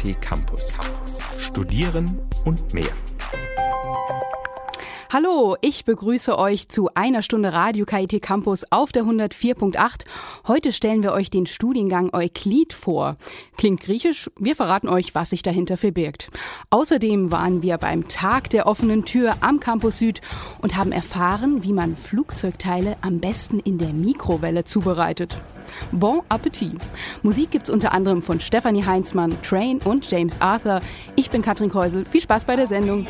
KIT Campus. Studieren und mehr. Hallo, ich begrüße euch zu einer Stunde Radio KIT Campus auf der 104.8. Heute stellen wir euch den Studiengang Euklid vor. Klingt griechisch, wir verraten euch, was sich dahinter verbirgt. Außerdem waren wir beim Tag der offenen Tür am Campus Süd und haben erfahren, wie man Flugzeugteile am besten in der Mikrowelle zubereitet. Bon Appetit. Musik gibt's unter anderem von Stefanie Heinzmann, Train und James Arthur. Ich bin Katrin Keusel. Viel Spaß bei der Sendung.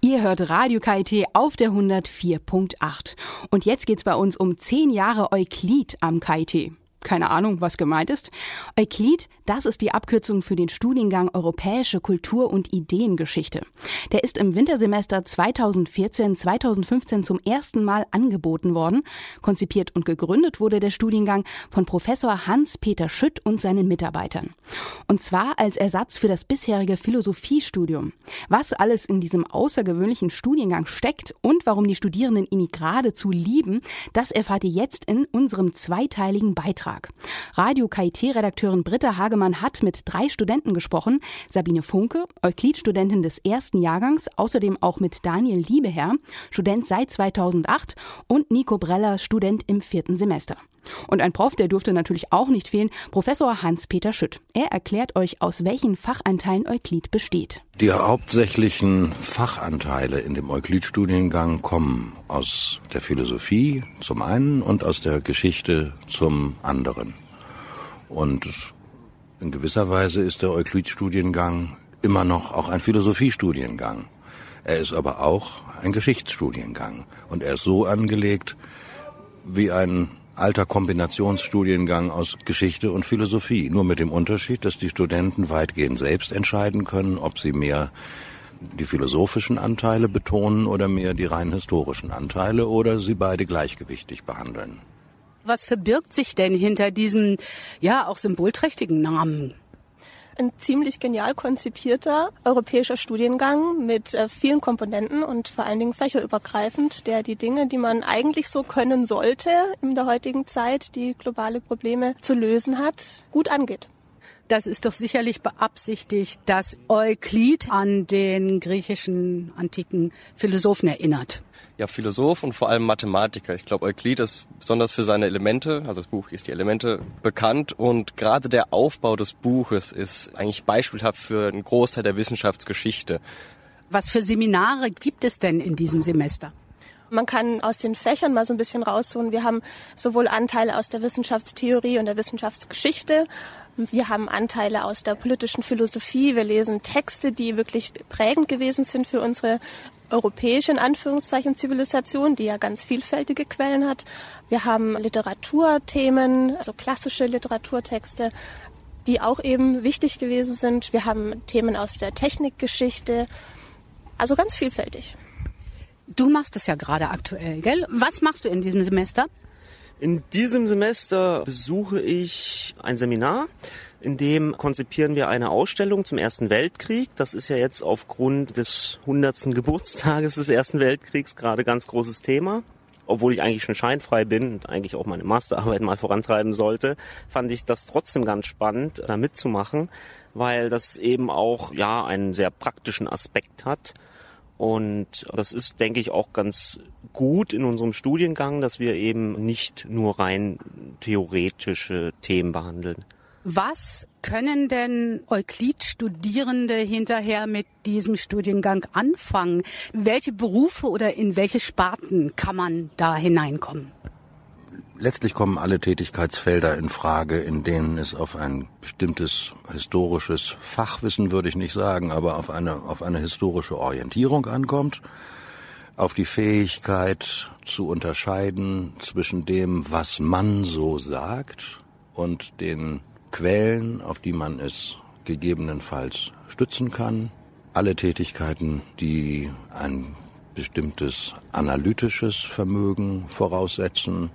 Ihr hört Radio KIT auf der 104.8. Und jetzt geht's bei uns um 10 Jahre Euklid am KIT keine Ahnung, was gemeint ist. Euklid, das ist die Abkürzung für den Studiengang Europäische Kultur- und Ideengeschichte. Der ist im Wintersemester 2014-2015 zum ersten Mal angeboten worden. Konzipiert und gegründet wurde der Studiengang von Professor Hans-Peter Schütt und seinen Mitarbeitern. Und zwar als Ersatz für das bisherige Philosophiestudium. Was alles in diesem außergewöhnlichen Studiengang steckt und warum die Studierenden ihn geradezu lieben, das erfahrt ihr jetzt in unserem zweiteiligen Beitrag. Beitrag. Radio KIT-Redakteurin Britta Hagemann hat mit drei Studenten gesprochen. Sabine Funke, Euklid-Studentin des ersten Jahrgangs, außerdem auch mit Daniel Liebeherr, Student seit 2008 und Nico Breller, Student im vierten Semester. Und ein Prof, der durfte natürlich auch nicht fehlen, Professor Hans-Peter Schütt. Er erklärt euch, aus welchen Fachanteilen Euklid besteht. Die hauptsächlichen Fachanteile in dem Euklid-Studiengang kommen aus der Philosophie zum einen und aus der Geschichte zum anderen. Und in gewisser Weise ist der Euklid-Studiengang immer noch auch ein Philosophiestudiengang. Er ist aber auch ein Geschichtsstudiengang. Und er ist so angelegt wie ein alter Kombinationsstudiengang aus Geschichte und Philosophie. Nur mit dem Unterschied, dass die Studenten weitgehend selbst entscheiden können, ob sie mehr die philosophischen Anteile betonen oder mehr die rein historischen Anteile oder sie beide gleichgewichtig behandeln. Was verbirgt sich denn hinter diesem, ja, auch symbolträchtigen Namen? Ein ziemlich genial konzipierter europäischer Studiengang mit äh, vielen Komponenten und vor allen Dingen fächerübergreifend, der die Dinge, die man eigentlich so können sollte in der heutigen Zeit, die globale Probleme zu lösen hat, gut angeht. Das ist doch sicherlich beabsichtigt, dass Euklid an den griechischen antiken Philosophen erinnert ja, Philosoph und vor allem Mathematiker. Ich glaube, Euklid ist besonders für seine Elemente, also das Buch ist die Elemente bekannt und gerade der Aufbau des Buches ist eigentlich beispielhaft für einen Großteil der Wissenschaftsgeschichte. Was für Seminare gibt es denn in diesem Semester? Man kann aus den Fächern mal so ein bisschen rausholen. Wir haben sowohl Anteile aus der Wissenschaftstheorie und der Wissenschaftsgeschichte. Wir haben Anteile aus der politischen Philosophie. Wir lesen Texte, die wirklich prägend gewesen sind für unsere europäische, in Anführungszeichen, Zivilisation, die ja ganz vielfältige Quellen hat. Wir haben Literaturthemen, also klassische Literaturtexte, die auch eben wichtig gewesen sind. Wir haben Themen aus der Technikgeschichte, also ganz vielfältig. Du machst das ja gerade aktuell, gell? Was machst du in diesem Semester? In diesem Semester besuche ich ein Seminar in dem konzipieren wir eine Ausstellung zum Ersten Weltkrieg. Das ist ja jetzt aufgrund des 100. Geburtstages des Ersten Weltkriegs gerade ganz großes Thema. Obwohl ich eigentlich schon scheinfrei bin und eigentlich auch meine Masterarbeit mal vorantreiben sollte, fand ich das trotzdem ganz spannend, da mitzumachen, weil das eben auch, ja, einen sehr praktischen Aspekt hat. Und das ist, denke ich, auch ganz gut in unserem Studiengang, dass wir eben nicht nur rein theoretische Themen behandeln. Was können denn Euklid-Studierende hinterher mit diesem Studiengang anfangen? Welche Berufe oder in welche Sparten kann man da hineinkommen? Letztlich kommen alle Tätigkeitsfelder in Frage, in denen es auf ein bestimmtes historisches Fachwissen, würde ich nicht sagen, aber auf eine, auf eine historische Orientierung ankommt, auf die Fähigkeit zu unterscheiden zwischen dem, was man so sagt und den Quellen, auf die man es gegebenenfalls stützen kann. Alle Tätigkeiten, die ein bestimmtes analytisches Vermögen voraussetzen.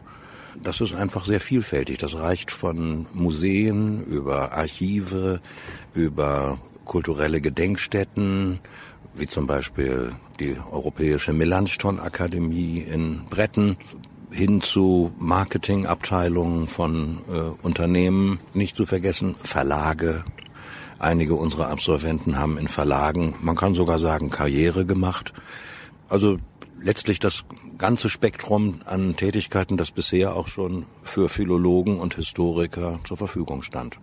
Das ist einfach sehr vielfältig. Das reicht von Museen über Archive, über kulturelle Gedenkstätten, wie zum Beispiel die Europäische Melanchthon Akademie in Bretten, hin zu Marketingabteilungen von äh, Unternehmen, nicht zu vergessen Verlage. Einige unserer Absolventen haben in Verlagen, man kann sogar sagen, Karriere gemacht. Also letztlich das ganze Spektrum an Tätigkeiten, das bisher auch schon für Philologen und Historiker zur Verfügung stand.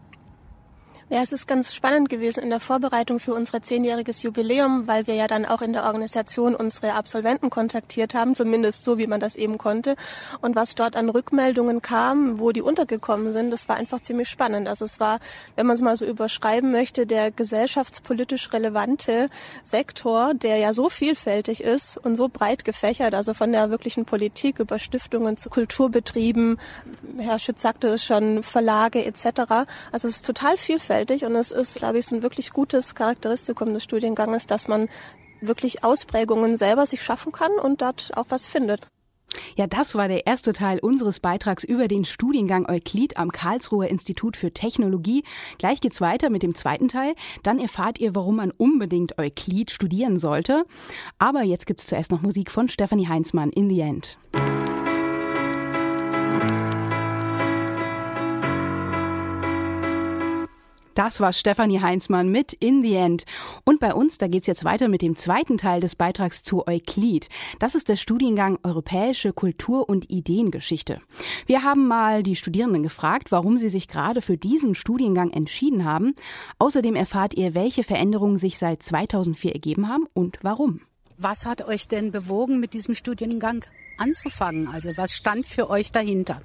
Ja, es ist ganz spannend gewesen in der Vorbereitung für unser zehnjähriges Jubiläum, weil wir ja dann auch in der Organisation unsere Absolventen kontaktiert haben, zumindest so, wie man das eben konnte. Und was dort an Rückmeldungen kam, wo die untergekommen sind, das war einfach ziemlich spannend. Also es war, wenn man es mal so überschreiben möchte, der gesellschaftspolitisch relevante Sektor, der ja so vielfältig ist und so breit gefächert, also von der wirklichen Politik über Stiftungen zu Kulturbetrieben, Herr Schütz sagte es schon, Verlage etc. Also es ist total vielfältig vielfältig und es ist, glaube ich, so ein wirklich gutes Charakteristikum des Studienganges, dass man wirklich Ausprägungen selber sich schaffen kann und dort auch was findet. Ja, das war der erste Teil unseres Beitrags über den Studiengang Euklid am Karlsruher Institut für Technologie. Gleich geht's weiter mit dem zweiten Teil. Dann erfahrt ihr, warum man unbedingt Euklid studieren sollte. Aber jetzt gibt's zuerst noch Musik von Stephanie Heinzmann in the End. Das war Stefanie Heinzmann mit In the End. Und bei uns, da geht's jetzt weiter mit dem zweiten Teil des Beitrags zu Euklid. Das ist der Studiengang Europäische Kultur- und Ideengeschichte. Wir haben mal die Studierenden gefragt, warum sie sich gerade für diesen Studiengang entschieden haben. Außerdem erfahrt ihr, welche Veränderungen sich seit 2004 ergeben haben und warum. Was hat euch denn bewogen, mit diesem Studiengang anzufangen? Also was stand für euch dahinter?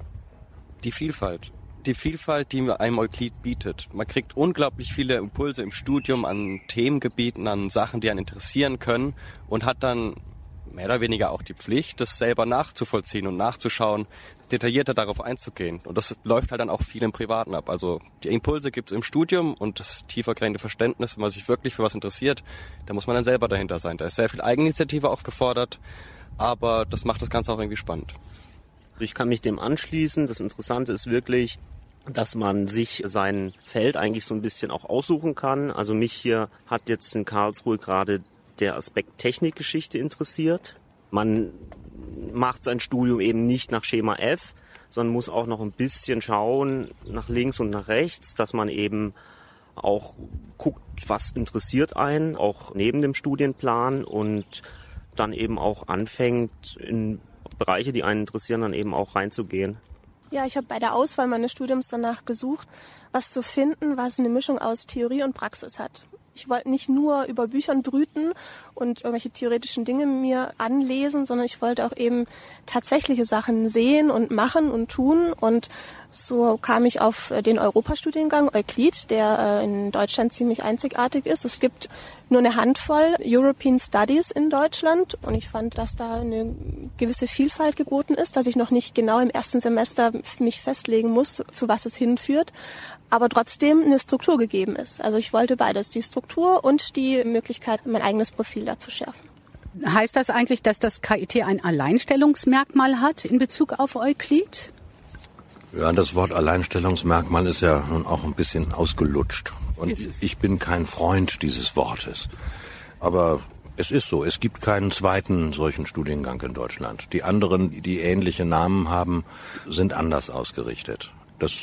Die Vielfalt die Vielfalt, die einem Euklid bietet. Man kriegt unglaublich viele Impulse im Studium an Themengebieten, an Sachen, die einen interessieren können und hat dann mehr oder weniger auch die Pflicht, das selber nachzuvollziehen und nachzuschauen, detaillierter darauf einzugehen. Und das läuft halt dann auch viel im Privaten ab. Also die Impulse gibt es im Studium und das tiefergreifende Verständnis, wenn man sich wirklich für was interessiert, da muss man dann selber dahinter sein. Da ist sehr viel Eigeninitiative auch gefordert, aber das macht das Ganze auch irgendwie spannend. Ich kann mich dem anschließen. Das Interessante ist wirklich, dass man sich sein Feld eigentlich so ein bisschen auch aussuchen kann. Also mich hier hat jetzt in Karlsruhe gerade der Aspekt Technikgeschichte interessiert. Man macht sein Studium eben nicht nach Schema F, sondern muss auch noch ein bisschen schauen nach links und nach rechts, dass man eben auch guckt, was interessiert einen, auch neben dem Studienplan und dann eben auch anfängt, in Bereiche, die einen interessieren, dann eben auch reinzugehen. Ja, ich habe bei der Auswahl meines Studiums danach gesucht, was zu finden, was eine Mischung aus Theorie und Praxis hat. Ich wollte nicht nur über Büchern brüten und irgendwelche theoretischen Dinge mir anlesen, sondern ich wollte auch eben tatsächliche Sachen sehen und machen und tun. Und so kam ich auf den Europastudiengang Euklid, der äh, in Deutschland ziemlich einzigartig ist. Es gibt nur eine Handvoll European Studies in Deutschland und ich fand, dass da eine gewisse Vielfalt geboten ist, dass ich noch nicht genau im ersten Semester mich festlegen muss, zu was es hinführt, aber trotzdem eine Struktur gegeben ist. Also ich wollte beides, die Struktur und die Möglichkeit, mein eigenes Profil da zu schärfen. Heißt das eigentlich, dass das KIT ein Alleinstellungsmerkmal hat in Bezug auf Euklid? Ja, das Wort Alleinstellungsmerkmal ist ja nun auch ein bisschen ausgelutscht. Und ich bin kein Freund dieses Wortes. Aber es ist so, es gibt keinen zweiten solchen Studiengang in Deutschland. Die anderen, die ähnliche Namen haben, sind anders ausgerichtet. Das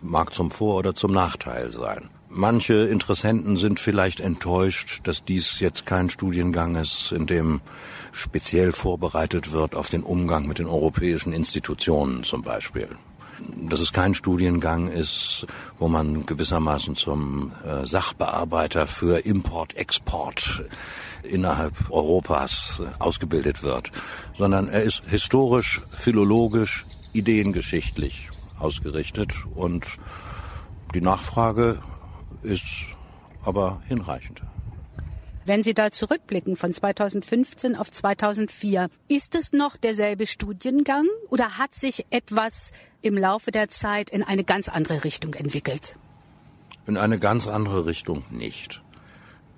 mag zum Vor- oder zum Nachteil sein. Manche Interessenten sind vielleicht enttäuscht, dass dies jetzt kein Studiengang ist, in dem speziell vorbereitet wird auf den Umgang mit den europäischen Institutionen zum Beispiel. Dass es kein Studiengang ist, wo man gewissermaßen zum äh, Sachbearbeiter für Import, Export innerhalb Europas ausgebildet wird, sondern er ist historisch, philologisch, ideengeschichtlich ausgerichtet und die Nachfrage ist aber hinreichend. Wenn Sie da zurückblicken von 2015 auf 2004, ist es noch derselbe Studiengang oder hat sich etwas im Laufe der Zeit in eine ganz andere Richtung entwickelt? In eine ganz andere Richtung nicht.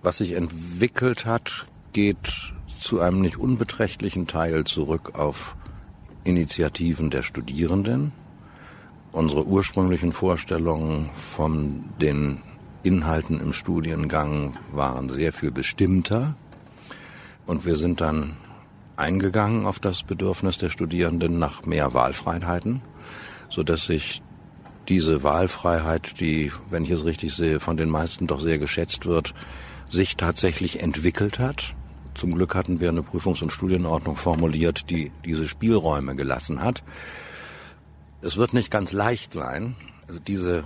Was sich entwickelt hat, geht zu einem nicht unbeträchtlichen Teil zurück auf Initiativen der Studierenden, unsere ursprünglichen Vorstellungen von den Inhalten im Studiengang waren sehr viel bestimmter und wir sind dann eingegangen auf das Bedürfnis der Studierenden nach mehr Wahlfreiheiten, so dass sich diese Wahlfreiheit, die, wenn ich es richtig sehe, von den meisten doch sehr geschätzt wird, sich tatsächlich entwickelt hat. Zum Glück hatten wir eine Prüfungs- und Studienordnung formuliert, die diese Spielräume gelassen hat. Es wird nicht ganz leicht sein, also diese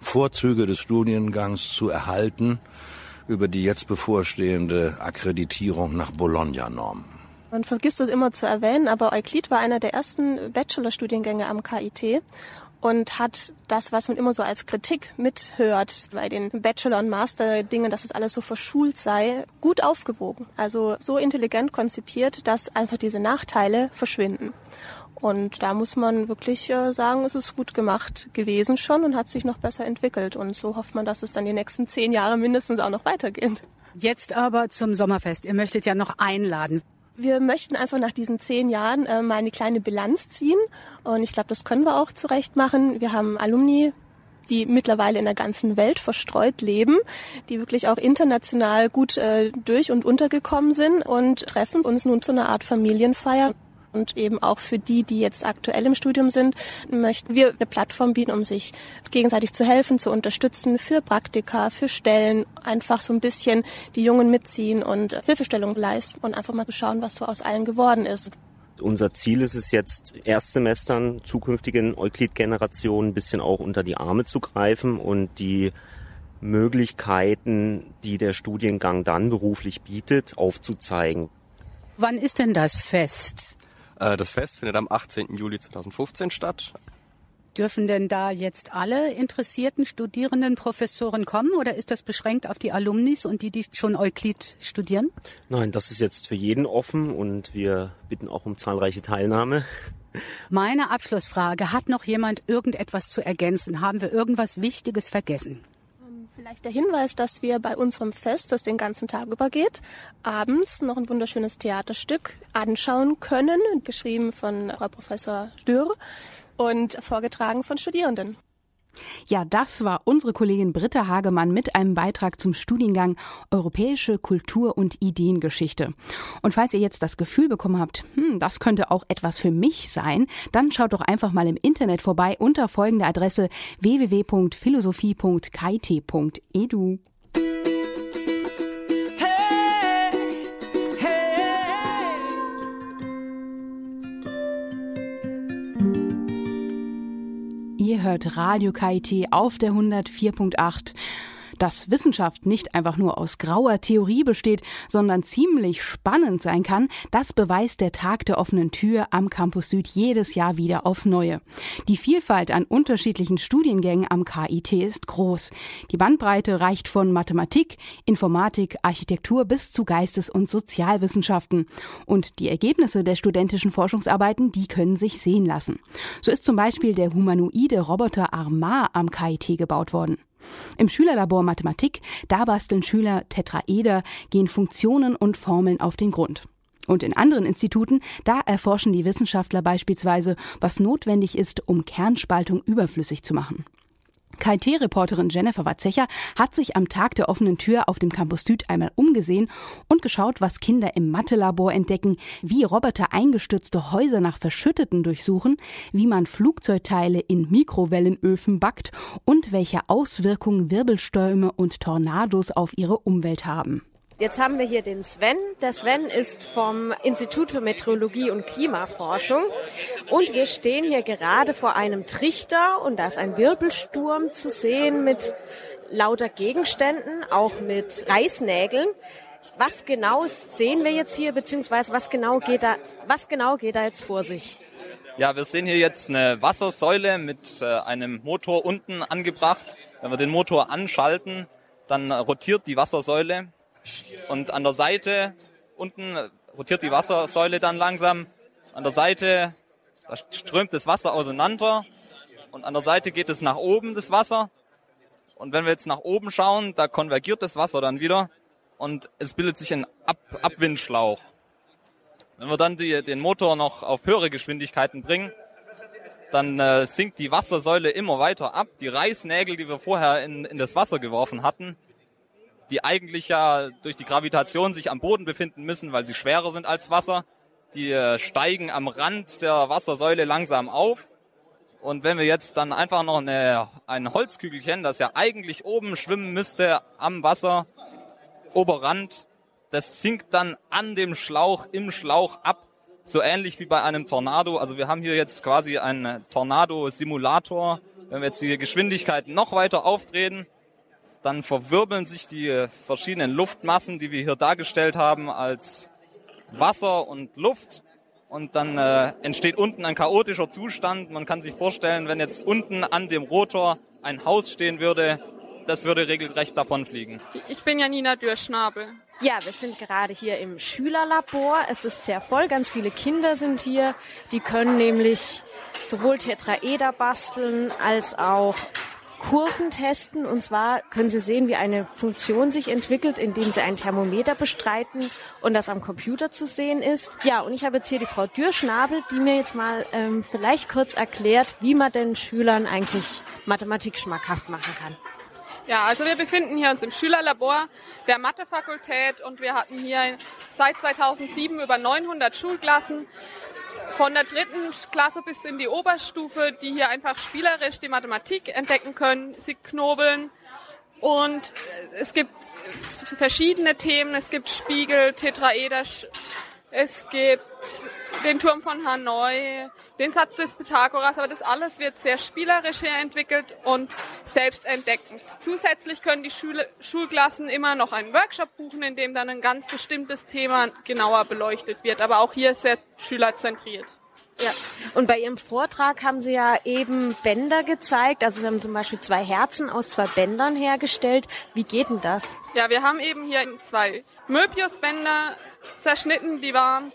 Vorzüge des Studiengangs zu erhalten über die jetzt bevorstehende Akkreditierung nach Bologna-Normen. Man vergisst das immer zu erwähnen, aber Euklid war einer der ersten Bachelorstudiengänge am KIT und hat das, was man immer so als Kritik mithört bei den Bachelor- und Master-Dingen, dass es alles so verschult sei, gut aufgewogen. Also so intelligent konzipiert, dass einfach diese Nachteile verschwinden. Und da muss man wirklich äh, sagen, es ist gut gemacht gewesen schon und hat sich noch besser entwickelt. Und so hofft man, dass es dann die nächsten zehn Jahre mindestens auch noch weitergeht. Jetzt aber zum Sommerfest. Ihr möchtet ja noch einladen. Wir möchten einfach nach diesen zehn Jahren äh, mal eine kleine Bilanz ziehen. Und ich glaube, das können wir auch zurecht machen. Wir haben Alumni die mittlerweile in der ganzen Welt verstreut leben, die wirklich auch international gut äh, durch und untergekommen sind und treffen uns nun zu einer Art Familienfeier. Und eben auch für die, die jetzt aktuell im Studium sind, möchten wir eine Plattform bieten, um sich gegenseitig zu helfen, zu unterstützen für Praktika, für Stellen, einfach so ein bisschen die Jungen mitziehen und Hilfestellung leisten und einfach mal schauen, was so aus allen geworden ist. Unser Ziel ist es jetzt, Erstsemestern, zukünftigen Euklid-Generationen ein bisschen auch unter die Arme zu greifen und die Möglichkeiten, die der Studiengang dann beruflich bietet, aufzuzeigen. Wann ist denn das Fest? Äh, das Fest findet am 18. Juli 2015 statt. Dürfen denn da jetzt alle interessierten Studierenden, Professoren kommen oder ist das beschränkt auf die Alumnis und die, die schon Euklid studieren? Nein, das ist jetzt für jeden offen und wir bitten auch um zahlreiche Teilnahme. Meine Abschlussfrage, hat noch jemand irgendetwas zu ergänzen? Haben wir irgendwas Wichtiges vergessen? Vielleicht der Hinweis, dass wir bei unserem Fest, das den ganzen Tag übergeht, abends noch ein wunderschönes Theaterstück anschauen können, geschrieben von Frau Professor Dürr und vorgetragen von Studierenden. Ja, das war unsere Kollegin Britta Hagemann mit einem Beitrag zum Studiengang Europäische Kultur- und Ideengeschichte. Und falls ihr jetzt das Gefühl bekommen habt, hm, das könnte auch etwas für mich sein, dann schaut doch einfach mal im Internet vorbei unter folgender Adresse www.philosophie.kit.edu. Hört Radio KIT auf der 104.8 dass Wissenschaft nicht einfach nur aus grauer Theorie besteht, sondern ziemlich spannend sein kann, das beweist der Tag der offenen Tür am Campus Süd jedes Jahr wieder aufs Neue. Die Vielfalt an unterschiedlichen Studiengängen am KIT ist groß. Die Bandbreite reicht von Mathematik, Informatik, Architektur bis zu Geistes- und Sozialwissenschaften. Und die Ergebnisse der studentischen Forschungsarbeiten, die können sich sehen lassen. So ist zum Beispiel der humanoide Roboter Armar am KIT gebaut worden. Im Schülerlabor Mathematik, da basteln Schüler Tetraeder, gehen Funktionen und Formeln auf den Grund. Und in anderen Instituten, da erforschen die Wissenschaftler beispielsweise, was notwendig ist, um Kernspaltung überflüssig zu machen. KIT-Reporterin Jennifer Watzecher hat sich am Tag der offenen Tür auf dem Campus Süd einmal umgesehen und geschaut, was Kinder im Mathelabor entdecken, wie Roboter eingestürzte Häuser nach Verschütteten durchsuchen, wie man Flugzeugteile in Mikrowellenöfen backt und welche Auswirkungen Wirbelstürme und Tornados auf ihre Umwelt haben. Jetzt haben wir hier den Sven. Der Sven ist vom Institut für Meteorologie und Klimaforschung. Und wir stehen hier gerade vor einem Trichter und da ist ein Wirbelsturm zu sehen mit lauter Gegenständen, auch mit Reißnägeln. Was genau sehen wir jetzt hier, beziehungsweise was genau geht da, was genau geht da jetzt vor sich? Ja, wir sehen hier jetzt eine Wassersäule mit äh, einem Motor unten angebracht. Wenn wir den Motor anschalten, dann rotiert die Wassersäule und an der Seite unten rotiert die Wassersäule dann langsam. An der Seite da strömt das Wasser auseinander und an der Seite geht es nach oben, das Wasser. Und wenn wir jetzt nach oben schauen, da konvergiert das Wasser dann wieder und es bildet sich ein Ab Abwindschlauch. Wenn wir dann die, den Motor noch auf höhere Geschwindigkeiten bringen, dann äh, sinkt die Wassersäule immer weiter ab. Die Reißnägel, die wir vorher in, in das Wasser geworfen hatten, die eigentlich ja durch die Gravitation sich am Boden befinden müssen, weil sie schwerer sind als Wasser, die äh, steigen am Rand der Wassersäule langsam auf. Und wenn wir jetzt dann einfach noch eine, ein Holzkügelchen, das ja eigentlich oben schwimmen müsste am Wasser, Oberrand, das sinkt dann an dem Schlauch, im Schlauch ab, so ähnlich wie bei einem Tornado. Also wir haben hier jetzt quasi einen Tornado-Simulator. Wenn wir jetzt die Geschwindigkeit noch weiter aufdrehen, dann verwirbeln sich die verschiedenen Luftmassen, die wir hier dargestellt haben, als Wasser und Luft. Und dann äh, entsteht unten ein chaotischer Zustand. Man kann sich vorstellen, wenn jetzt unten an dem Rotor ein Haus stehen würde, das würde regelrecht davonfliegen. Ich bin Janina Dürrschnabel. Ja, wir sind gerade hier im Schülerlabor. Es ist sehr voll, ganz viele Kinder sind hier. Die können nämlich sowohl Tetraeder basteln als auch Kurven testen. Und zwar können Sie sehen, wie eine Funktion sich entwickelt, indem Sie ein Thermometer bestreiten und das am Computer zu sehen ist. Ja, und ich habe jetzt hier die Frau Dürrschnabel, die mir jetzt mal ähm, vielleicht kurz erklärt, wie man den Schülern eigentlich Mathematik schmackhaft machen kann. Ja, also wir befinden hier uns im Schülerlabor der Mathefakultät und wir hatten hier seit 2007 über 900 Schulklassen von der dritten Klasse bis in die Oberstufe, die hier einfach spielerisch die Mathematik entdecken können. Sie knobeln und es gibt verschiedene Themen. Es gibt Spiegel, Tetraeder, es gibt den Turm von Hanoi, den Satz des Pythagoras, aber das alles wird sehr spielerisch entwickelt und selbstentdeckend. Zusätzlich können die Schule, Schulklassen immer noch einen Workshop buchen, in dem dann ein ganz bestimmtes Thema genauer beleuchtet wird, aber auch hier sehr schülerzentriert. Ja, und bei Ihrem Vortrag haben Sie ja eben Bänder gezeigt. Also Sie haben zum Beispiel zwei Herzen aus zwei Bändern hergestellt. Wie geht denn das? Ja, wir haben eben hier zwei Möbiusbänder zerschnitten, die waren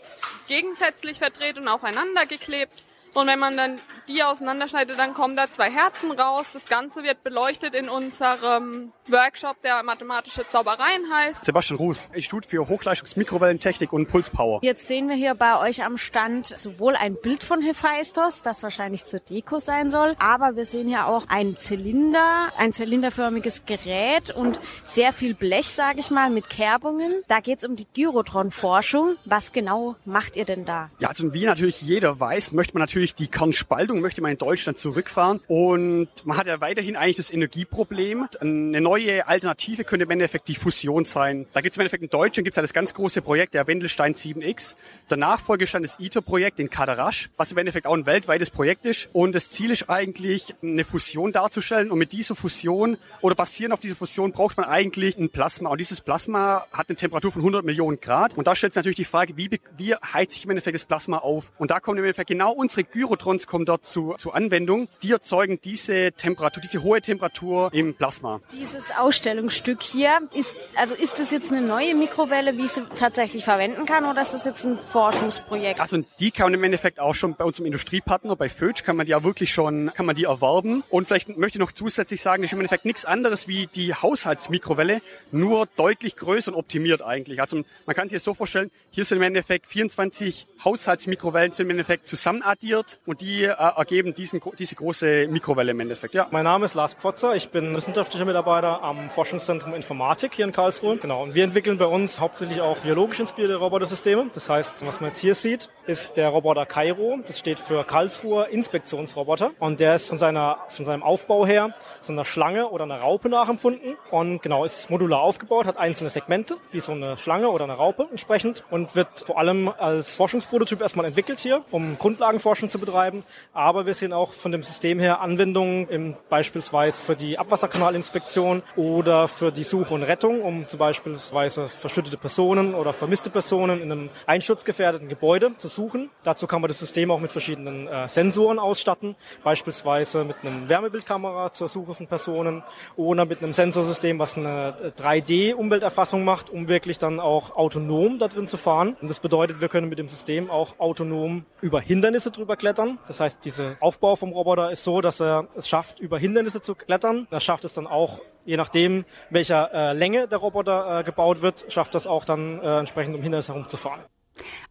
gegensätzlich verdreht und aufeinander geklebt. Und wenn man dann die auseinanderschneidet, dann kommen da zwei Herzen raus. Das Ganze wird beleuchtet in unserem Workshop, der mathematische Zaubereien heißt. Sebastian Ruß, Institut für Hochleistungsmikrowellentechnik und Pulspower. Jetzt sehen wir hier bei euch am Stand sowohl ein Bild von Hephaistos, das wahrscheinlich zur Deko sein soll, aber wir sehen hier auch einen Zylinder, ein zylinderförmiges Gerät und sehr viel Blech, sage ich mal, mit Kerbungen. Da geht es um die Gyrotron-Forschung. Was genau macht ihr denn da? Ja, also wie natürlich jeder weiß, möchte man natürlich die Kernspaltung, möchte man in Deutschland zurückfahren und man hat ja weiterhin eigentlich das Energieproblem. Eine neue Alternative könnte im Endeffekt die Fusion sein. Da gibt es im Endeffekt in Deutschland gibt's ja das ganz große Projekt, der Wendelstein 7X. Der Nachfolgestand das ITER-Projekt in Kadarash, was im Endeffekt auch ein weltweites Projekt ist. Und das Ziel ist eigentlich, eine Fusion darzustellen. Und mit dieser Fusion oder basierend auf dieser Fusion braucht man eigentlich ein Plasma. Und dieses Plasma hat eine Temperatur von 100 Millionen Grad. Und da stellt sich natürlich die Frage, wie, wie heizt sich im Endeffekt das Plasma auf? Und da kommen im Endeffekt genau unsere Gyrotrons kommen dort zu, zur Anwendung. Die erzeugen diese Temperatur, diese hohe Temperatur im Plasma. Dieses Ausstellungsstück hier, ist, also ist das jetzt eine neue Mikrowelle, wie ich sie tatsächlich verwenden kann, oder ist das jetzt ein Forschungsprojekt? Also die kann man im Endeffekt auch schon bei unserem Industriepartner, bei Fötsch, kann man die ja wirklich schon, kann man die erwerben. Und vielleicht möchte ich noch zusätzlich sagen, das ist im Endeffekt nichts anderes wie die Haushaltsmikrowelle, nur deutlich größer und optimiert eigentlich. Also man kann sich das so vorstellen, hier sind im Endeffekt 24 Haushaltsmikrowellen sind im Endeffekt zusammenaddiert und die äh, ergeben diesen, diese große Mikrowelle im Endeffekt. Ja, mein Name ist Lars Pfotzer, ich bin wissenschaftlicher Mitarbeiter am Forschungszentrum Informatik hier in Karlsruhe. Genau. Und wir entwickeln bei uns hauptsächlich auch biologisch inspirierte Robotersysteme. Das heißt, was man jetzt hier sieht, ist der Roboter Cairo. Das steht für Karlsruher Inspektionsroboter. Und der ist von seiner, von seinem Aufbau her so einer Schlange oder einer Raupe nachempfunden. Und genau, ist modular aufgebaut, hat einzelne Segmente, wie so eine Schlange oder eine Raupe entsprechend und wird vor allem als Forschungsprototyp erstmal entwickelt hier, um Grundlagenforschung zu betreiben. Aber wir sehen auch von dem System her Anwendungen im, beispielsweise für die Abwasserkanalinspektion oder für die Suche und Rettung, um zum Beispiel verschüttete Personen oder vermisste Personen in einem einsturzgefährdeten Gebäude zu suchen. Dazu kann man das System auch mit verschiedenen äh, Sensoren ausstatten, beispielsweise mit einem Wärmebildkamera zur Suche von Personen oder mit einem Sensorsystem, was eine 3D-Umwelterfassung macht, um wirklich dann auch autonom da drin zu fahren. Und das bedeutet, wir können mit dem System auch autonom über Hindernisse drüber klettern. Das heißt, dieser Aufbau vom Roboter ist so, dass er es schafft, über Hindernisse zu klettern. Er schafft es dann auch je nachdem, welcher äh, Länge der Roboter äh, gebaut wird, schafft das auch dann äh, entsprechend um Hindernis herumzufahren.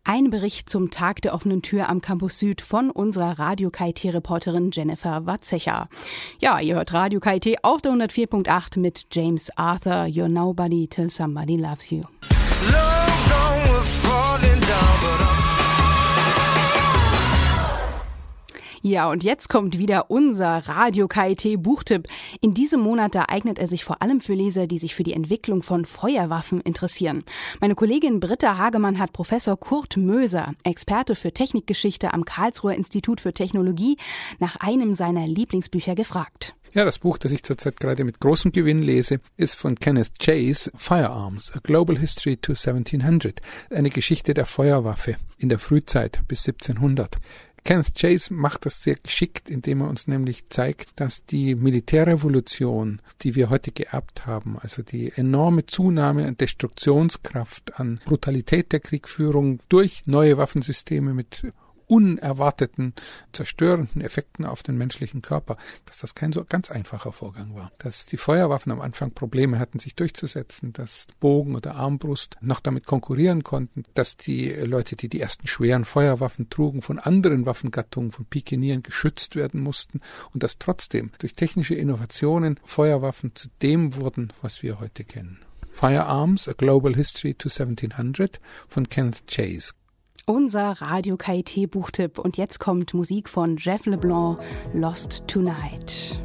Ein Bericht zum Tag der offenen Tür am Campus Süd von unserer Radio KIT-Reporterin Jennifer Watzecher. Ja, ihr hört Radio KIT auf der 104.8 mit James Arthur, You're Nobody Till Somebody Loves You. Love Ja, und jetzt kommt wieder unser Radio KIT Buchtipp. In diesem Monat da eignet er sich vor allem für Leser, die sich für die Entwicklung von Feuerwaffen interessieren. Meine Kollegin Britta Hagemann hat Professor Kurt Möser, Experte für Technikgeschichte am Karlsruher Institut für Technologie, nach einem seiner Lieblingsbücher gefragt. Ja, das Buch, das ich zurzeit gerade mit großem Gewinn lese, ist von Kenneth Chase, Firearms, A Global History to 1700, eine Geschichte der Feuerwaffe in der Frühzeit bis 1700. Kenneth Chase macht das sehr geschickt, indem er uns nämlich zeigt, dass die Militärrevolution, die wir heute geerbt haben, also die enorme Zunahme an Destruktionskraft, an Brutalität der Kriegführung durch neue Waffensysteme mit unerwarteten, zerstörenden Effekten auf den menschlichen Körper, dass das kein so ganz einfacher Vorgang war. Dass die Feuerwaffen am Anfang Probleme hatten, sich durchzusetzen, dass Bogen oder Armbrust noch damit konkurrieren konnten, dass die Leute, die die ersten schweren Feuerwaffen trugen, von anderen Waffengattungen, von Pikenieren geschützt werden mussten und dass trotzdem durch technische Innovationen Feuerwaffen zu dem wurden, was wir heute kennen. Firearms, A Global History to 1700 von Kenneth Chase. Unser Radio KIT Buchtipp. Und jetzt kommt Musik von Jeff LeBlanc, Lost Tonight.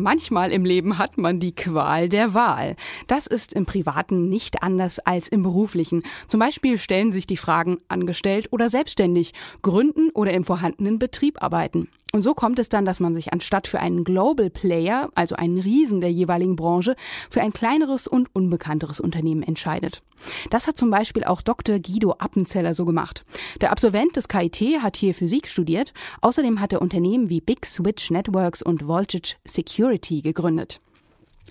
Manchmal im Leben hat man die Qual der Wahl. Das ist im Privaten nicht anders als im Beruflichen. Zum Beispiel stellen sich die Fragen angestellt oder selbstständig, gründen oder im vorhandenen Betrieb arbeiten. Und so kommt es dann, dass man sich anstatt für einen Global Player, also einen Riesen der jeweiligen Branche, für ein kleineres und unbekannteres Unternehmen entscheidet. Das hat zum Beispiel auch Dr. Guido Appenzeller so gemacht. Der Absolvent des KIT hat hier Physik studiert. Außerdem hat er Unternehmen wie Big Switch Networks und Voltage Security gegründet.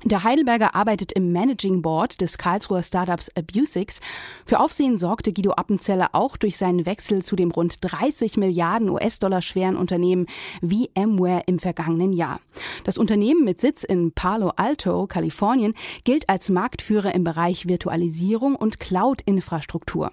Der Heidelberger arbeitet im Managing Board des Karlsruher Startups Abusix. Für Aufsehen sorgte Guido Appenzeller auch durch seinen Wechsel zu dem rund 30 Milliarden US-Dollar schweren Unternehmen VMware im vergangenen Jahr. Das Unternehmen mit Sitz in Palo Alto, Kalifornien, gilt als Marktführer im Bereich Virtualisierung und Cloud-Infrastruktur.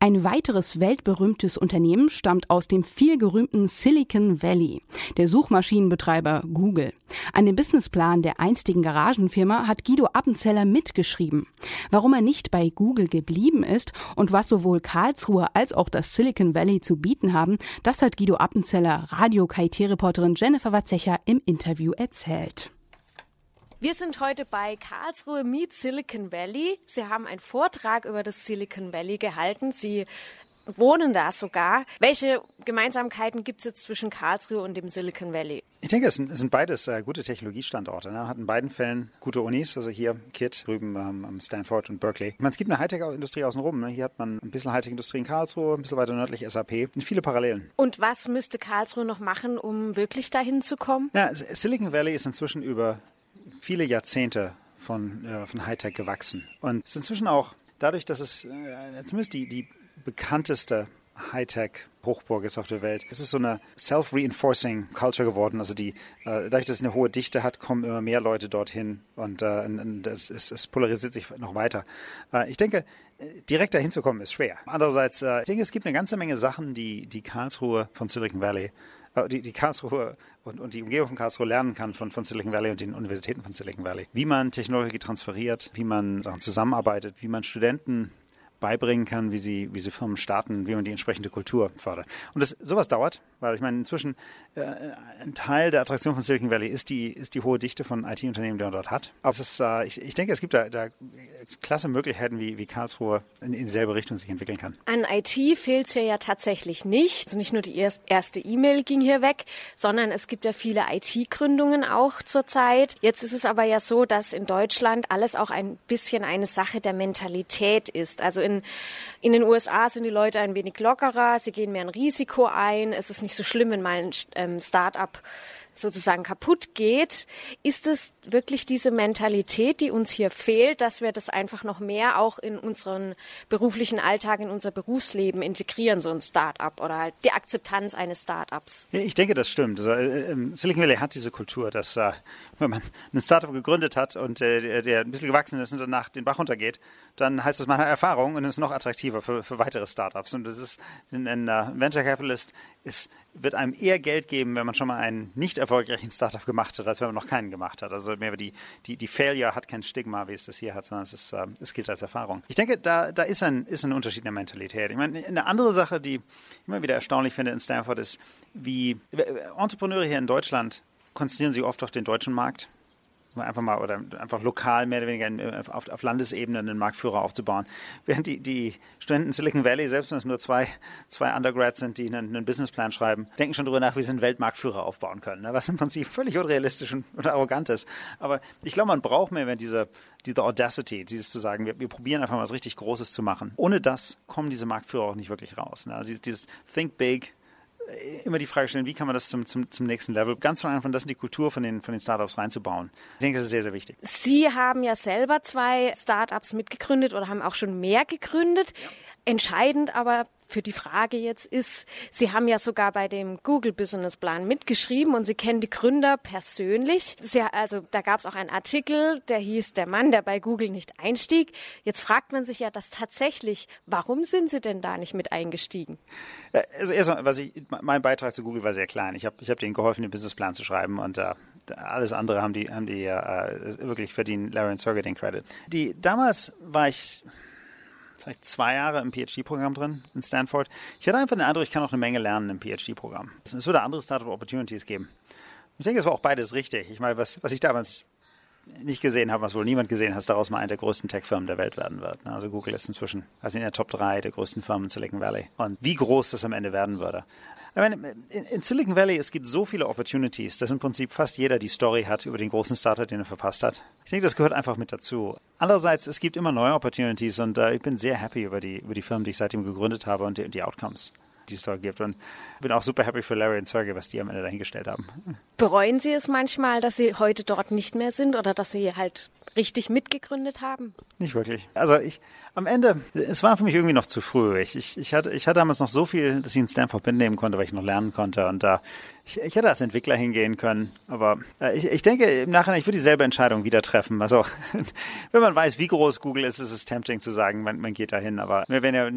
Ein weiteres weltberühmtes Unternehmen stammt aus dem vielgerühmten Silicon Valley, der Suchmaschinenbetreiber Google. An dem Businessplan der einstigen Garage Garagenfirma hat Guido Appenzeller mitgeschrieben. Warum er nicht bei Google geblieben ist und was sowohl Karlsruhe als auch das Silicon Valley zu bieten haben, das hat Guido Appenzeller Radio-KIT-Reporterin Jennifer Watzecher im Interview erzählt. Wir sind heute bei Karlsruhe Meet Silicon Valley. Sie haben einen Vortrag über das Silicon Valley gehalten. Sie wohnen da sogar. Welche Gemeinsamkeiten gibt es jetzt zwischen Karlsruhe und dem Silicon Valley? Ich denke, es sind, es sind beides äh, gute Technologiestandorte. Ne? Hat in beiden Fällen gute Unis, also hier KIT drüben ähm, Stanford und Berkeley. Ich meine, es gibt eine Hightech-Industrie außenrum. Ne? Hier hat man ein bisschen Hightech-Industrie in Karlsruhe, ein bisschen weiter nördlich SAP. Und viele Parallelen. Und was müsste Karlsruhe noch machen, um wirklich dahin zu kommen? Ja, Silicon Valley ist inzwischen über viele Jahrzehnte von, äh, von Hightech gewachsen. Und es ist inzwischen auch dadurch, dass es äh, zumindest die, die bekannteste Hightech-Hochburg ist auf der Welt. Es ist so eine self-reinforcing Culture geworden. Also die, äh, dadurch, dass es eine hohe Dichte hat, kommen immer mehr Leute dorthin und, äh, und es, es, es, polarisiert sich noch weiter. Äh, ich denke, direkt dahin zu kommen ist schwer. Andererseits, äh, ich denke, es gibt eine ganze Menge Sachen, die die Karlsruhe von Silicon Valley äh, die, die Karlsruhe und, und die Umgebung von Karlsruhe lernen kann von, von Silicon Valley und den Universitäten von Silicon Valley. Wie man Technologie transferiert, wie man zusammenarbeitet, wie man Studenten beibringen kann, wie sie, wie sie Firmen starten, wie man die entsprechende Kultur fördert. Und das, sowas dauert, weil ich meine, inzwischen äh, ein Teil der Attraktion von Silicon Valley ist die, ist die hohe Dichte von IT-Unternehmen, die man dort hat. Aber ist, äh, ich, ich denke, es gibt da, da klasse Möglichkeiten, wie, wie Karlsruhe in, in dieselbe Richtung sich entwickeln kann. An IT fehlt es ja, ja tatsächlich nicht. Also nicht nur die erste E-Mail ging hier weg, sondern es gibt ja viele IT-Gründungen auch zurzeit. Jetzt ist es aber ja so, dass in Deutschland alles auch ein bisschen eine Sache der Mentalität ist. Also in, in den USA sind die Leute ein wenig lockerer, sie gehen mehr ein Risiko ein. Es ist nicht so schlimm, wenn mal ein ähm, Start-up sozusagen kaputt geht, ist es wirklich diese Mentalität, die uns hier fehlt, dass wir das einfach noch mehr auch in unseren beruflichen Alltag, in unser Berufsleben integrieren, so ein Start-up oder halt die Akzeptanz eines Start-ups. Ich denke, das stimmt. Also, äh, ähm, Silicon Valley hat diese Kultur, dass äh, wenn man ein Start-up gegründet hat und äh, der, ein bisschen gewachsen ist und danach den Bach runtergeht, dann heißt das, man hat Erfahrung und ist noch attraktiver für, für weitere Startups. Und das ist ein, Venture Capitalist ist wird einem eher Geld geben, wenn man schon mal einen nicht erfolgreichen Startup gemacht hat, als wenn man noch keinen gemacht hat. Also mehr die, die, die Failure hat kein Stigma, wie es das hier hat, sondern es, ist, äh, es gilt als Erfahrung. Ich denke, da, da ist, ein, ist ein Unterschied in der Mentalität. Ich meine, eine andere Sache, die ich immer wieder erstaunlich finde in Stanford, ist, wie Entrepreneure hier in Deutschland konzentrieren sich oft auf den deutschen Markt einfach mal oder einfach lokal mehr oder weniger auf, auf Landesebene einen Marktführer aufzubauen. Während die, die Studenten in Silicon Valley, selbst wenn es nur zwei, zwei Undergrads sind, die einen, einen Businessplan schreiben, denken schon darüber nach, wie sie einen Weltmarktführer aufbauen können, ne? was im Prinzip völlig unrealistisch und, und arrogant ist. Aber ich glaube, man braucht mehr wenn diese, diese Audacity, dieses zu sagen, wir, wir probieren einfach mal was richtig Großes zu machen. Ohne das kommen diese Marktführer auch nicht wirklich raus. Ne? Also dieses, dieses Think Big, immer die Frage stellen, wie kann man das zum, zum, zum nächsten Level, ganz von Anfang an das in die Kultur von den, von den Startups reinzubauen. Ich denke, das ist sehr, sehr wichtig. Sie haben ja selber zwei Startups mitgegründet oder haben auch schon mehr gegründet. Ja. Entscheidend aber für die Frage jetzt ist, Sie haben ja sogar bei dem Google Business Plan mitgeschrieben und Sie kennen die Gründer persönlich. Sie, also da gab es auch einen Artikel, der hieß Der Mann, der bei Google nicht einstieg. Jetzt fragt man sich ja das tatsächlich, warum sind Sie denn da nicht mit eingestiegen? Äh, also erstmal, was ich, mein Beitrag zu Google war sehr klein. Ich habe ich hab denen geholfen, den Businessplan zu schreiben und uh, alles andere haben die, haben die uh, wirklich verdient Larry und Sergey den Credit. Die, damals war ich vielleicht zwei Jahre im PhD-Programm drin in Stanford. Ich hatte einfach den Eindruck, ich kann auch eine Menge lernen im PhD-Programm. Es würde andere Startup-Opportunities geben. Ich denke, es war auch beides richtig. Ich meine, was, was ich damals nicht gesehen habe, was wohl niemand gesehen hat, daraus mal eine der größten Tech-Firmen der Welt werden wird. Also Google ist inzwischen also in der Top 3 der größten Firmen in Silicon Valley. Und wie groß das am Ende werden würde. Ich meine, in Silicon Valley, es gibt so viele Opportunities, dass im Prinzip fast jeder die Story hat über den großen Startup, den er verpasst hat. Ich denke, das gehört einfach mit dazu. Andererseits, es gibt immer neue Opportunities und äh, ich bin sehr happy über die, über die Firmen, die ich seitdem gegründet habe und die, die Outcomes die es dort gibt. Und bin auch super happy für Larry und Sergey, was die am Ende dahingestellt haben. Bereuen Sie es manchmal, dass Sie heute dort nicht mehr sind oder dass Sie halt richtig mitgegründet haben? Nicht wirklich. Also ich, am Ende, es war für mich irgendwie noch zu früh. Ich, ich, ich, hatte, ich hatte damals noch so viel, dass ich in Stanford mitnehmen konnte, weil ich noch lernen konnte. Und da, ich, ich hätte als Entwickler hingehen können. Aber äh, ich, ich denke im Nachhinein, ich würde dieselbe Entscheidung wieder treffen. Also, wenn man weiß, wie groß Google ist, ist es tempting zu sagen, man, man geht dahin. Aber wenn ja,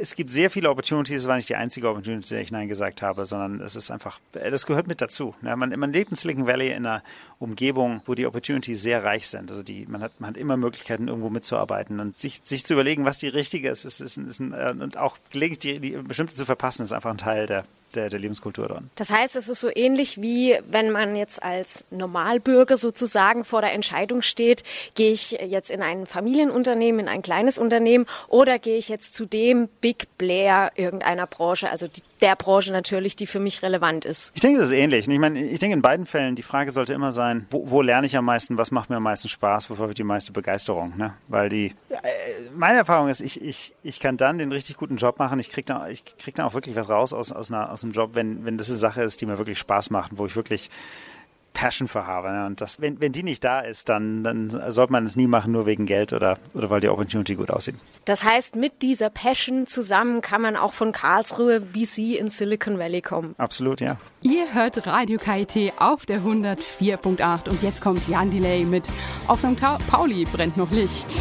es gibt sehr viele Opportunities, es war nicht die einzige Opportunity, die ich Nein gesagt habe, sondern es ist einfach, das gehört mit dazu. Ja, man, man lebt in Silicon Valley in einer Umgebung, wo die Opportunities sehr reich sind. Also die, man hat, man hat immer Möglichkeiten, irgendwo mitzuarbeiten und sich, sich zu überlegen, was die richtige ist, ist, ist, ist ein, äh, und auch gelegentlich die, die bestimmte zu verpassen, ist einfach ein Teil der, der, der Lebenskultur dort. Das heißt, es ist so ähnlich wie wenn man jetzt als Normalbürger sozusagen vor der Entscheidung steht, gehe ich jetzt in ein Familienunternehmen, in ein kleines Unternehmen oder gehe ich jetzt zu dem Big Player irgendeiner Branche, also die, der Branche natürlich, die für mich relevant ist. Ich denke, das ist ähnlich. Ich meine, ich denke in beiden Fällen, die Frage sollte immer sein, wo, wo lerne ich am meisten, was macht mir am meisten Spaß, wofür habe ich die meiste Begeisterung, ne? Weil die, meine Erfahrung ist, ich, ich, ich kann dann den richtig guten Job machen, ich kriege dann, ich krieg dann auch wirklich was raus aus, aus einer, aus einem Job, wenn, wenn das eine Sache ist, die mir wirklich Spaß macht, wo ich wirklich Passion für habe. Ne? Und das, wenn, wenn die nicht da ist, dann, dann sollte man es nie machen, nur wegen Geld oder, oder weil die Opportunity gut aussieht. Das heißt, mit dieser Passion zusammen kann man auch von Karlsruhe wie Sie in Silicon Valley kommen. Absolut, ja. Ihr hört Radio KIT auf der 104.8 und jetzt kommt Jan Delay mit Auf St. Pauli brennt noch Licht.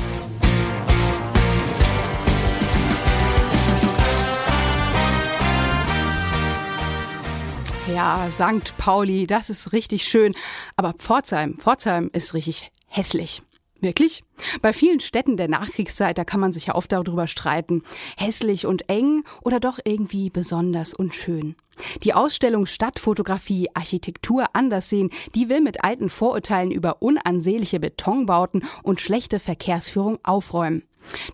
Ja, St. Pauli, das ist richtig schön. Aber Pforzheim, Pforzheim ist richtig hässlich. Wirklich? Bei vielen Städten der Nachkriegszeit, da kann man sich ja oft darüber streiten. Hässlich und eng oder doch irgendwie besonders und schön. Die Ausstellung Stadtfotografie, Architektur anders sehen, die will mit alten Vorurteilen über unansehnliche Betonbauten und schlechte Verkehrsführung aufräumen.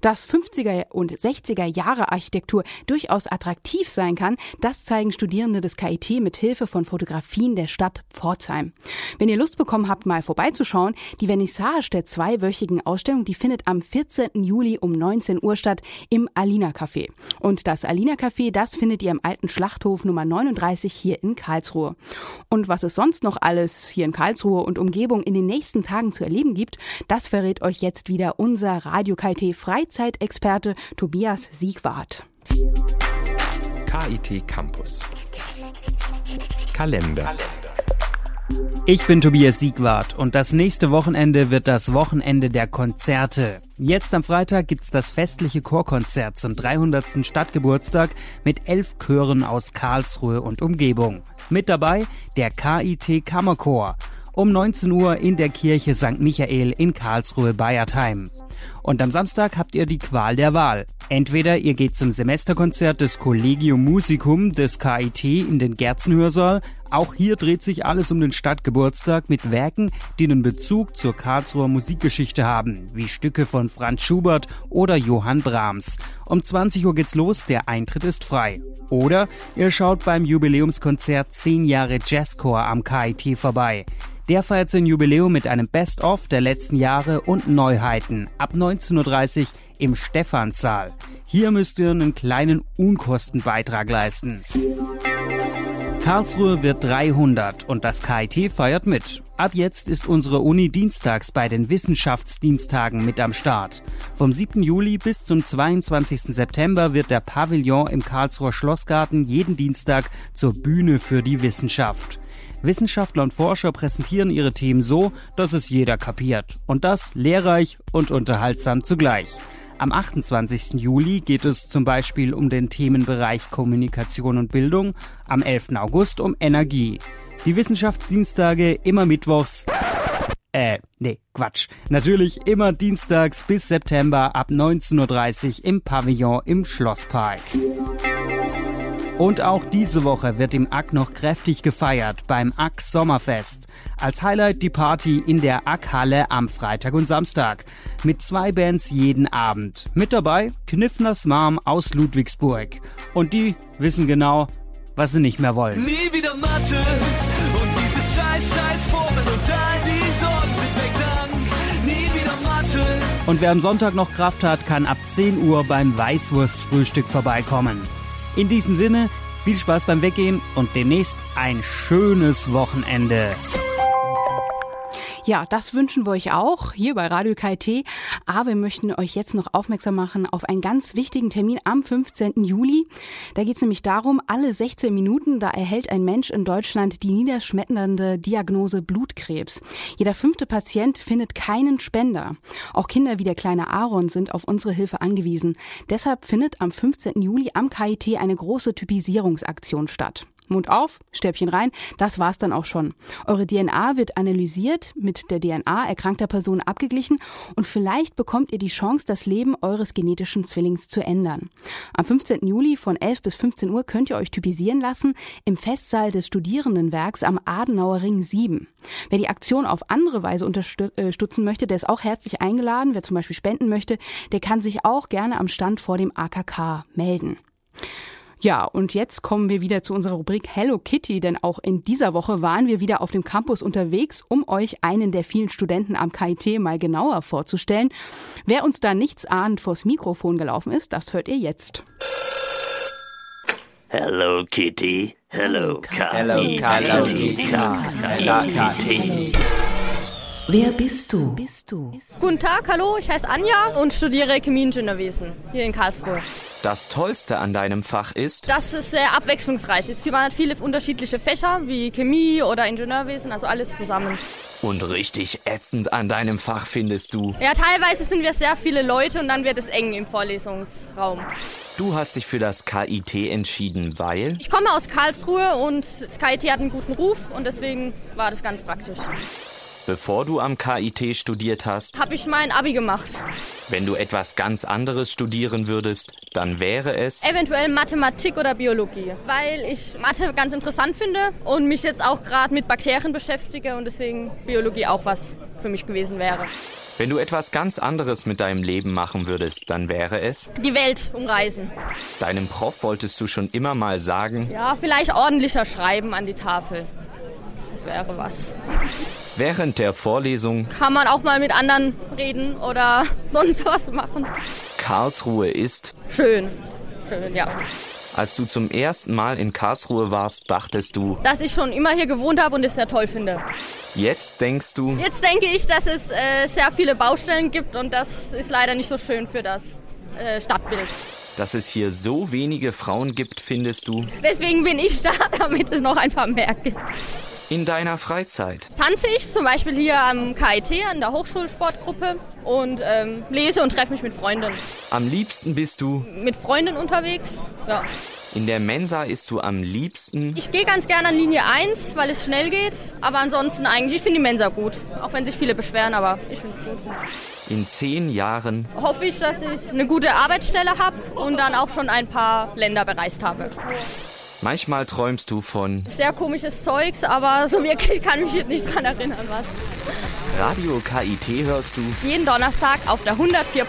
Dass 50er und 60er Jahre Architektur durchaus attraktiv sein kann, das zeigen Studierende des KIT mit Hilfe von Fotografien der Stadt Pforzheim. Wenn ihr Lust bekommen habt, mal vorbeizuschauen, die Vernissage der zweiwöchigen Ausstellung, die findet am 14. Juli um 19 Uhr statt im Alina Café. Und das Alina Café, das findet ihr im alten Schlachthof Nummer 39 hier in Karlsruhe. Und was es sonst noch alles hier in Karlsruhe und Umgebung in den nächsten Tagen zu erleben gibt, das verrät euch jetzt wieder unser Radio KIT Freizeitexperte Tobias Siegwart. KIT Campus. Kalender. Ich bin Tobias Siegwart und das nächste Wochenende wird das Wochenende der Konzerte. Jetzt am Freitag gibt's das festliche Chorkonzert zum 300. Stadtgeburtstag mit elf Chören aus Karlsruhe und Umgebung. Mit dabei der KIT Kammerchor. Um 19 Uhr in der Kirche St. Michael in Karlsruhe-Bayertheim. Und am Samstag habt ihr die Qual der Wahl. Entweder ihr geht zum Semesterkonzert des Collegium Musicum des KIT in den Gerzenhörsaal. Auch hier dreht sich alles um den Stadtgeburtstag mit Werken, die einen Bezug zur Karlsruher Musikgeschichte haben, wie Stücke von Franz Schubert oder Johann Brahms. Um 20 Uhr geht's los, der Eintritt ist frei. Oder ihr schaut beim Jubiläumskonzert 10 Jahre Jazzchor am KIT vorbei. Der feiert sein Jubiläum mit einem Best-of der letzten Jahre und Neuheiten ab 19.30 Uhr im Stephanssaal. Hier müsst ihr einen kleinen Unkostenbeitrag leisten. Karlsruhe wird 300 und das KIT feiert mit. Ab jetzt ist unsere Uni dienstags bei den Wissenschaftsdienstagen mit am Start. Vom 7. Juli bis zum 22. September wird der Pavillon im Karlsruher Schlossgarten jeden Dienstag zur Bühne für die Wissenschaft. Wissenschaftler und Forscher präsentieren ihre Themen so, dass es jeder kapiert. Und das lehrreich und unterhaltsam zugleich. Am 28. Juli geht es zum Beispiel um den Themenbereich Kommunikation und Bildung, am 11. August um Energie. Die Wissenschaftsdienstage immer mittwochs. Äh, nee, Quatsch. Natürlich immer dienstags bis September ab 19.30 Uhr im Pavillon im Schlosspark. Und auch diese Woche wird im Ack noch kräftig gefeiert beim Ack Sommerfest. Als Highlight die Party in der Ack-Halle am Freitag und Samstag. Mit zwei Bands jeden Abend. Mit dabei Kniffners Mom aus Ludwigsburg. Und die wissen genau, was sie nicht mehr wollen. Nie wieder Mathe und diese scheiß, scheiß Formeln und all die Sorgen sind weg dann. Nie wieder Mathe. Und wer am Sonntag noch Kraft hat, kann ab 10 Uhr beim Weißwurstfrühstück vorbeikommen. In diesem Sinne, viel Spaß beim Weggehen und demnächst ein schönes Wochenende. Ja, das wünschen wir euch auch hier bei Radio KIT. Aber wir möchten euch jetzt noch aufmerksam machen auf einen ganz wichtigen Termin am 15. Juli. Da geht es nämlich darum, alle 16 Minuten, da erhält ein Mensch in Deutschland die niederschmetternde Diagnose Blutkrebs. Jeder fünfte Patient findet keinen Spender. Auch Kinder wie der kleine Aaron sind auf unsere Hilfe angewiesen. Deshalb findet am 15. Juli am KIT eine große Typisierungsaktion statt. Mund auf, Stäbchen rein, das war's dann auch schon. Eure DNA wird analysiert, mit der DNA erkrankter Person abgeglichen und vielleicht bekommt ihr die Chance, das Leben eures genetischen Zwillings zu ändern. Am 15. Juli von 11 bis 15 Uhr könnt ihr euch typisieren lassen im Festsaal des Studierendenwerks am Adenauer Ring 7. Wer die Aktion auf andere Weise unterstützen möchte, der ist auch herzlich eingeladen. Wer zum Beispiel spenden möchte, der kann sich auch gerne am Stand vor dem AKK melden. Ja, und jetzt kommen wir wieder zu unserer Rubrik Hello Kitty, denn auch in dieser Woche waren wir wieder auf dem Campus unterwegs, um euch einen der vielen Studenten am KIT mal genauer vorzustellen. Wer uns da nichts ahnend vors Mikrofon gelaufen ist, das hört ihr jetzt. Hello Kitty, hello Hello, Kitty, Hello, Kitty. Wer bist du? Bist du? Guten Tag, hallo, ich heiße Anja und studiere Chemieingenieurwesen hier in Karlsruhe. Das Tollste an deinem Fach ist? Das ist sehr abwechslungsreich. Es man hat viele unterschiedliche Fächer wie Chemie oder Ingenieurwesen, also alles zusammen. Und richtig ätzend an deinem Fach findest du? Ja, teilweise sind wir sehr viele Leute und dann wird es eng im Vorlesungsraum. Du hast dich für das KIT entschieden, weil? Ich komme aus Karlsruhe und das KIT hat einen guten Ruf und deswegen war das ganz praktisch. Bevor du am KIT studiert hast, habe ich mein Abi gemacht. Wenn du etwas ganz anderes studieren würdest, dann wäre es eventuell Mathematik oder Biologie, weil ich Mathe ganz interessant finde und mich jetzt auch gerade mit Bakterien beschäftige und deswegen Biologie auch was für mich gewesen wäre. Wenn du etwas ganz anderes mit deinem Leben machen würdest, dann wäre es die Welt umreisen. Deinem Prof wolltest du schon immer mal sagen, ja, vielleicht ordentlicher schreiben an die Tafel. Das wäre was. Während der Vorlesung kann man auch mal mit anderen reden oder sonst was machen. Karlsruhe ist schön. Schön, ja. Als du zum ersten Mal in Karlsruhe warst, dachtest du, dass ich schon immer hier gewohnt habe und es sehr toll finde. Jetzt denkst du? Jetzt denke ich, dass es äh, sehr viele Baustellen gibt und das ist leider nicht so schön für das äh, Stadtbild. Dass es hier so wenige Frauen gibt, findest du? Deswegen bin ich da, damit es noch ein paar mehr gibt. In deiner Freizeit? Tanze ich zum Beispiel hier am KIT an der Hochschulsportgruppe und ähm, lese und treffe mich mit Freunden. Am liebsten bist du Mit Freunden unterwegs, ja. in der Mensa isst du am liebsten Ich gehe ganz gerne an Linie 1, weil es schnell geht. Aber ansonsten eigentlich, ich finde die Mensa gut. Auch wenn sich viele beschweren, aber ich finde es gut. in zehn Jahren. Hoffe ich, dass ich eine gute Arbeitsstelle habe und dann auch schon ein paar Länder bereist habe. Manchmal träumst du von Sehr komisches Zeugs, aber so wirklich kann ich mich jetzt nicht dran erinnern, was. Radio KIT hörst du Jeden Donnerstag auf der 104.8.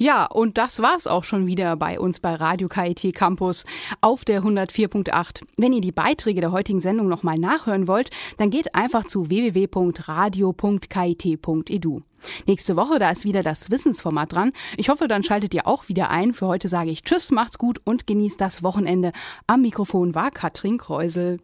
Ja, und das war's auch schon wieder bei uns bei Radio KIT Campus auf der 104.8. Wenn ihr die Beiträge der heutigen Sendung nochmal nachhören wollt, dann geht einfach zu www.radio.kit.edu. Nächste Woche, da ist wieder das Wissensformat dran. Ich hoffe, dann schaltet ihr auch wieder ein. Für heute sage ich Tschüss, macht's gut und genießt das Wochenende. Am Mikrofon war Katrin Kreusel.